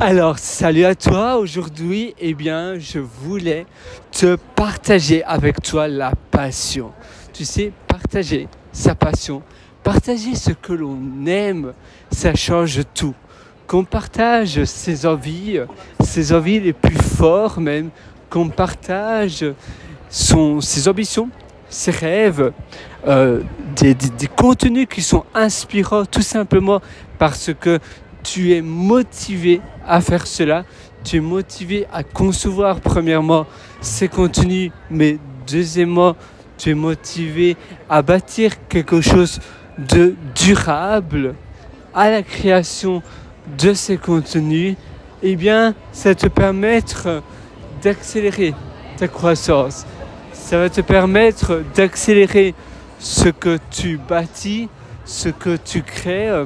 Alors, salut à toi. Aujourd'hui, eh bien, je voulais te partager avec toi la passion. Tu sais, partager sa passion, partager ce que l'on aime, ça change tout. Qu'on partage ses envies, ses envies les plus fortes même, qu'on partage ses ambitions, ses rêves, euh, des, des, des contenus qui sont inspirants tout simplement parce que tu es motivé à faire cela, tu es motivé à concevoir premièrement ces contenus, mais deuxièmement, tu es motivé à bâtir quelque chose de durable à la création de ces contenus, eh bien, ça va te permettre d'accélérer ta croissance. Ça va te permettre d'accélérer ce que tu bâtis, ce que tu crées.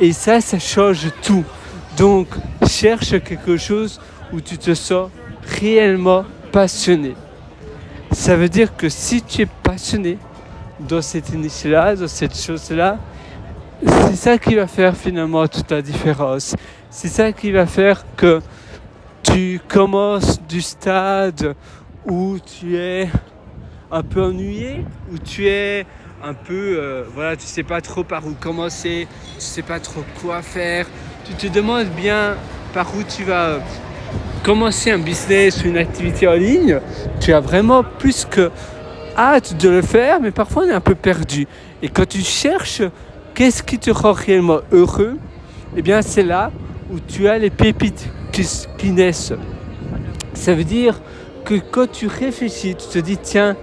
Et ça, ça change tout. Donc, cherche quelque chose où tu te sens réellement passionné. Ça veut dire que si tu es passionné dans cette initiative-là, dans cette chose-là, c'est ça qui va faire finalement toute la différence. C'est ça qui va faire que tu commences du stade où tu es un peu ennuyé, où tu es un peu, euh, voilà, tu sais pas trop par où commencer, tu sais pas trop quoi faire, tu te demandes bien par où tu vas commencer un business ou une activité en ligne, tu as vraiment plus que hâte de le faire, mais parfois on est un peu perdu. Et quand tu cherches qu'est-ce qui te rend réellement heureux, eh bien c'est là où tu as les pépites qui, qui naissent. Ça veut dire que quand tu réfléchis, tu te dis, tiens,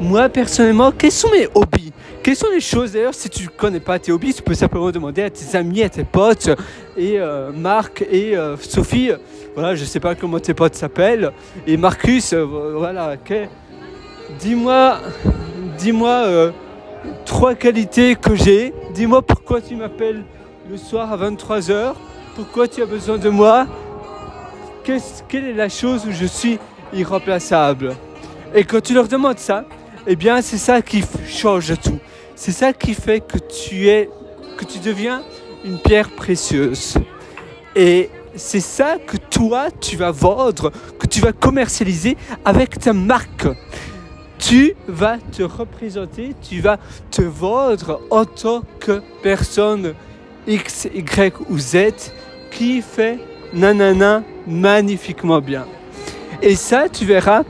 moi personnellement, quels sont mes hobbies? Quelles sont les choses D'ailleurs, si tu connais pas tes hobbies, tu peux simplement demander à tes amis, à tes potes, et euh, Marc et euh, Sophie, voilà, je sais pas comment tes potes s'appellent, et Marcus, euh, voilà, okay. dis-moi, dis-moi trois qualités que j'ai, dis-moi pourquoi tu m'appelles le soir à 23h, pourquoi tu as besoin de moi, quelle est la chose où je suis irremplaçable? Et quand tu leur demandes ça, eh bien c'est ça qui change tout. C'est ça qui fait que tu es, que tu deviens une pierre précieuse. Et c'est ça que toi tu vas vendre, que tu vas commercialiser avec ta marque. Tu vas te représenter, tu vas te vendre en tant que personne X, Y ou Z qui fait nanana magnifiquement bien. Et ça, tu verras,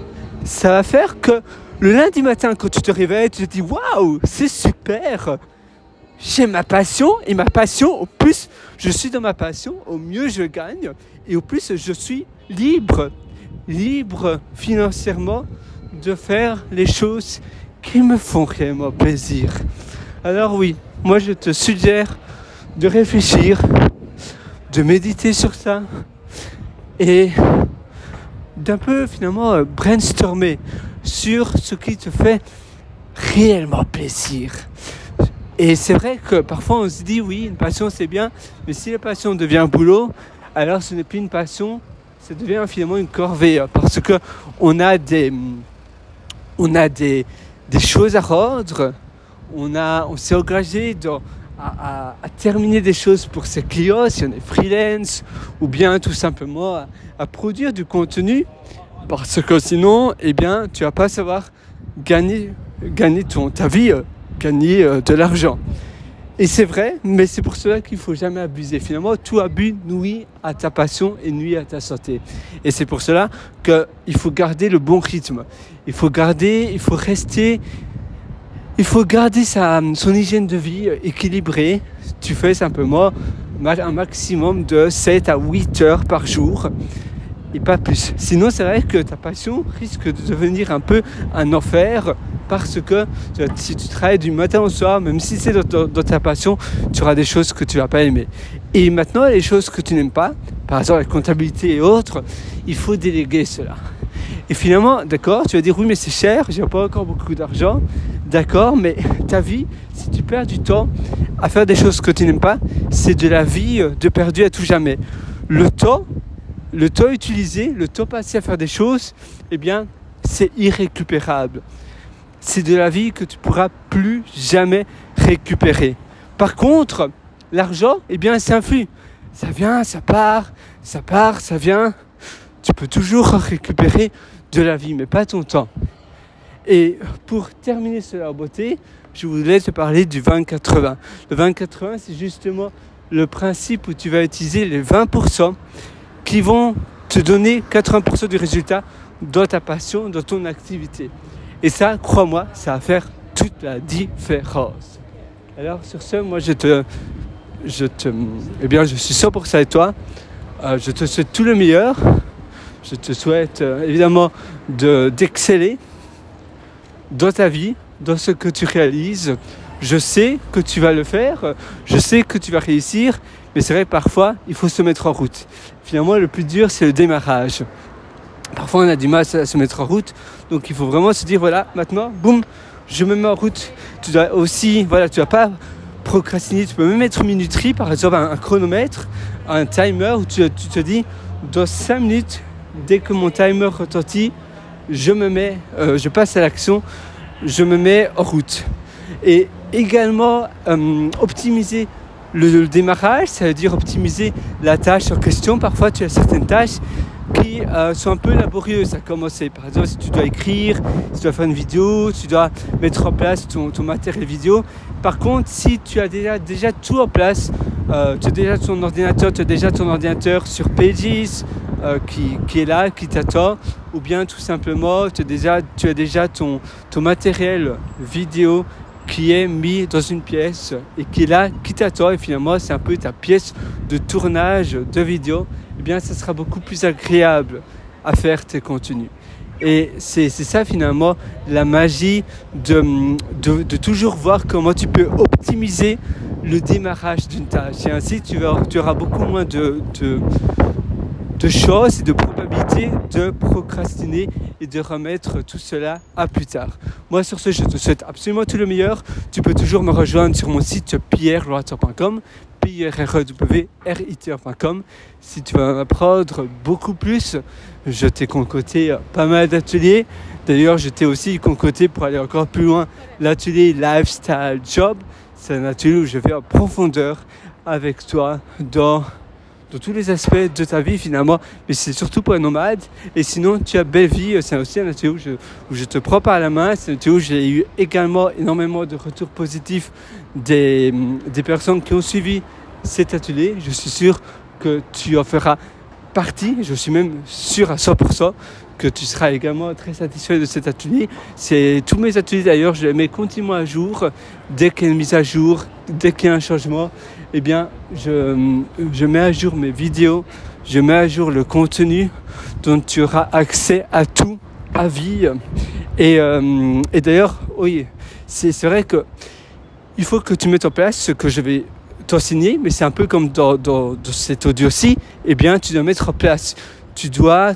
ça va faire que le lundi matin, quand tu te réveilles, tu te dis waouh, c'est super. J'ai ma passion et ma passion, au plus je suis dans ma passion, au mieux je gagne et au plus je suis libre, libre financièrement de faire les choses qui me font réellement plaisir. Alors oui, moi je te suggère de réfléchir, de méditer sur ça et d'un peu finalement brainstormer sur ce qui te fait réellement plaisir. Et c'est vrai que parfois on se dit oui, une passion c'est bien, mais si la passion devient un boulot, alors ce n'est plus une passion, ça devient finalement une corvée parce que on a des on a des, des choses à rendre, on a on s'est engagé à, à, terminer des choses pour ses clients, si on est freelance, ou bien tout simplement à produire du contenu, parce que sinon, eh bien, tu vas pas savoir gagner, ton, ta vie, euh, gagner euh, de l'argent. Et c'est vrai, mais c'est pour cela qu'il faut jamais abuser. Finalement, tout abus nuit à ta passion et nuit à ta santé. Et c'est pour cela qu'il faut garder le bon rythme. Il faut garder, il faut rester il faut garder son hygiène de vie équilibrée. Tu fais simplement un maximum de 7 à 8 heures par jour et pas plus. Sinon, c'est vrai que ta passion risque de devenir un peu un enfer parce que si tu travailles du matin au soir, même si c'est dans, dans, ta passion, tu auras des choses que tu vas pas aimer. Et maintenant, les choses que tu n'aimes pas, par exemple la comptabilité et autres, il faut déléguer cela. Et finalement, d'accord, tu vas dire oui, mais c'est cher, j'ai pas encore beaucoup d'argent. D'accord, mais ta vie, si tu perds du temps à faire des choses que tu n'aimes pas, c'est de la vie de perdu à tout jamais. Le temps, le temps utilisé, le temps passé à faire des choses, eh bien, c'est irrécupérable. C'est de la vie que tu pourras plus jamais récupérer. Par contre, l'argent, eh bien, c'est un flux. ça vient, ça part, ça part, ça vient. Tu peux toujours récupérer de la vie, mais pas ton temps. Et pour terminer cela en beauté, je voulais te parler du 20-80. Le 20-80, c'est justement le principe où tu vas utiliser les 20% qui vont te donner 80% du résultat dans ta passion, dans ton activité. Et ça, crois-moi, ça va faire toute la différence. Alors sur ce, moi je te, je te, eh bien, je suis sûr pour ça toi. Euh, je te souhaite tout le meilleur. Je te souhaite euh, évidemment d'exceller dans ta vie, dans ce que tu réalises. Je sais que tu vas le faire, je sais que tu vas réussir, mais c'est vrai que parfois, il faut se mettre en route. Finalement, le plus dur, c'est le démarrage. Parfois, on a du mal à se mettre en route, donc il faut vraiment se dire, voilà, maintenant, boum, je me mets en route. Tu dois aussi, voilà, tu vas pas procrastiner, tu peux même mettre une minuterie, par exemple un, chronomètre, un timer, où tu, tu, te dis, dans 5 minutes, dès que mon timer retentit, je me mets, euh, je passe à l'action, je me mets en route. Et également, euh, optimiser le, démarrage, ça veut dire optimiser la tâche en question. Parfois, tu as certaines tâches qui euh, sont un peu laborieuses à commencer. Par exemple, si tu dois écrire, si tu dois faire une vidéo, tu dois mettre en place ton, matériel vidéo. Par contre, si tu as déjà, déjà tout en place, euh, tu as déjà ton ordinateur, tu as déjà ton ordinateur sur Pages euh, qui, est là, qui t'attend, ou bien tout simplement tu as déjà, ton matériel vidéo qui est mis dans une pièce et qui est là, qui t'attend et finalement c'est un peu ta pièce de tournage de vidéo, eh bien ça sera beaucoup plus agréable à faire tes contenus. Et c'est ça finalement la magie de, de, toujours voir comment tu peux optimiser le démarrage d'une tâche. Et ainsi tu, tu auras beaucoup moins de de choses et de probabilités de procrastiner et de remettre tout cela à plus tard. Moi, sur ce, je te souhaite absolument tout le meilleur. Tu peux toujours me rejoindre sur mon site pierreloitor.com p r w r i t Si tu veux en apprendre beaucoup plus, je t'ai concocté pas mal d'ateliers. D'ailleurs, je t'ai aussi concocté pour aller encore plus loin l'atelier Lifestyle Job. C'est un atelier où je vais en profondeur avec toi dans dans tous les aspects de ta vie finalement, mais c'est surtout pour un nomade. Et sinon, tu as Belle Vie, c'est aussi un atelier où je, où je te prends par la main. C'est un atelier où j'ai eu également énormément de retours positifs des, des personnes qui ont suivi cet atelier. Je suis sûr que tu en feras partie, je suis même sûr à 100% que tu seras également très satisfait de cet atelier. C'est tous mes ateliers d'ailleurs, je les mets continuellement à jour. Dès qu'il y a une mise à jour, dès qu'il y a un changement, eh bien, je, je mets à jour mes vidéos, je mets à jour le contenu dont tu auras accès à tout à vie. Et, euh, et d'ailleurs, oui, c'est vrai que il faut que tu mettes en place ce que je vais t'enseigner, mais c'est un peu comme dans, dans, dans cet audio-ci, eh bien, tu dois mettre en place. Tu dois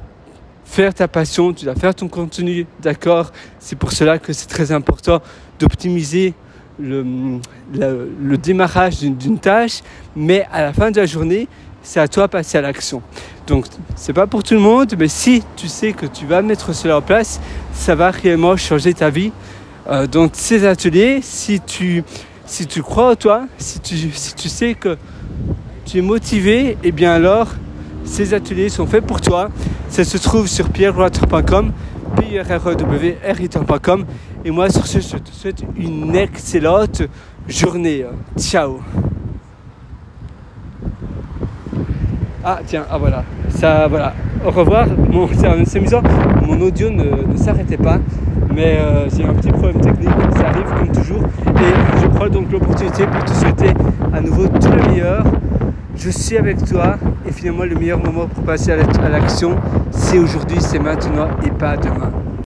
faire ta passion, tu dois faire ton contenu, d'accord? C'est pour cela que c'est très important d'optimiser le, démarrage d'une tâche, mais à la fin de la journée, c'est à toi de passer à l'action. Donc, c'est pas pour tout le monde, mais si tu sais que tu vas mettre cela en place, ça va réellement changer ta vie. Euh, donc, ces ateliers, si tu, crois en toi, si tu, si tu sais que tu es motivé, et eh bien alors, ces ateliers sont faits pour toi. Ça se trouve sur pierreroiter.com, p r r e Et moi, sur ce, je te souhaite une excellente journée. Ciao. Ah tiens, ah voilà, ça voilà. Au revoir. c'est amusant. Mon audio ne, s'arrêtait pas, mais euh, j'ai un petit problème technique. Ça arrive comme toujours. Et je prends donc l'opportunité pour te souhaiter à nouveau tout le meilleur je suis avec toi et finalement le meilleur moment pour passer à l'action, c'est aujourd'hui, c'est maintenant et pas demain.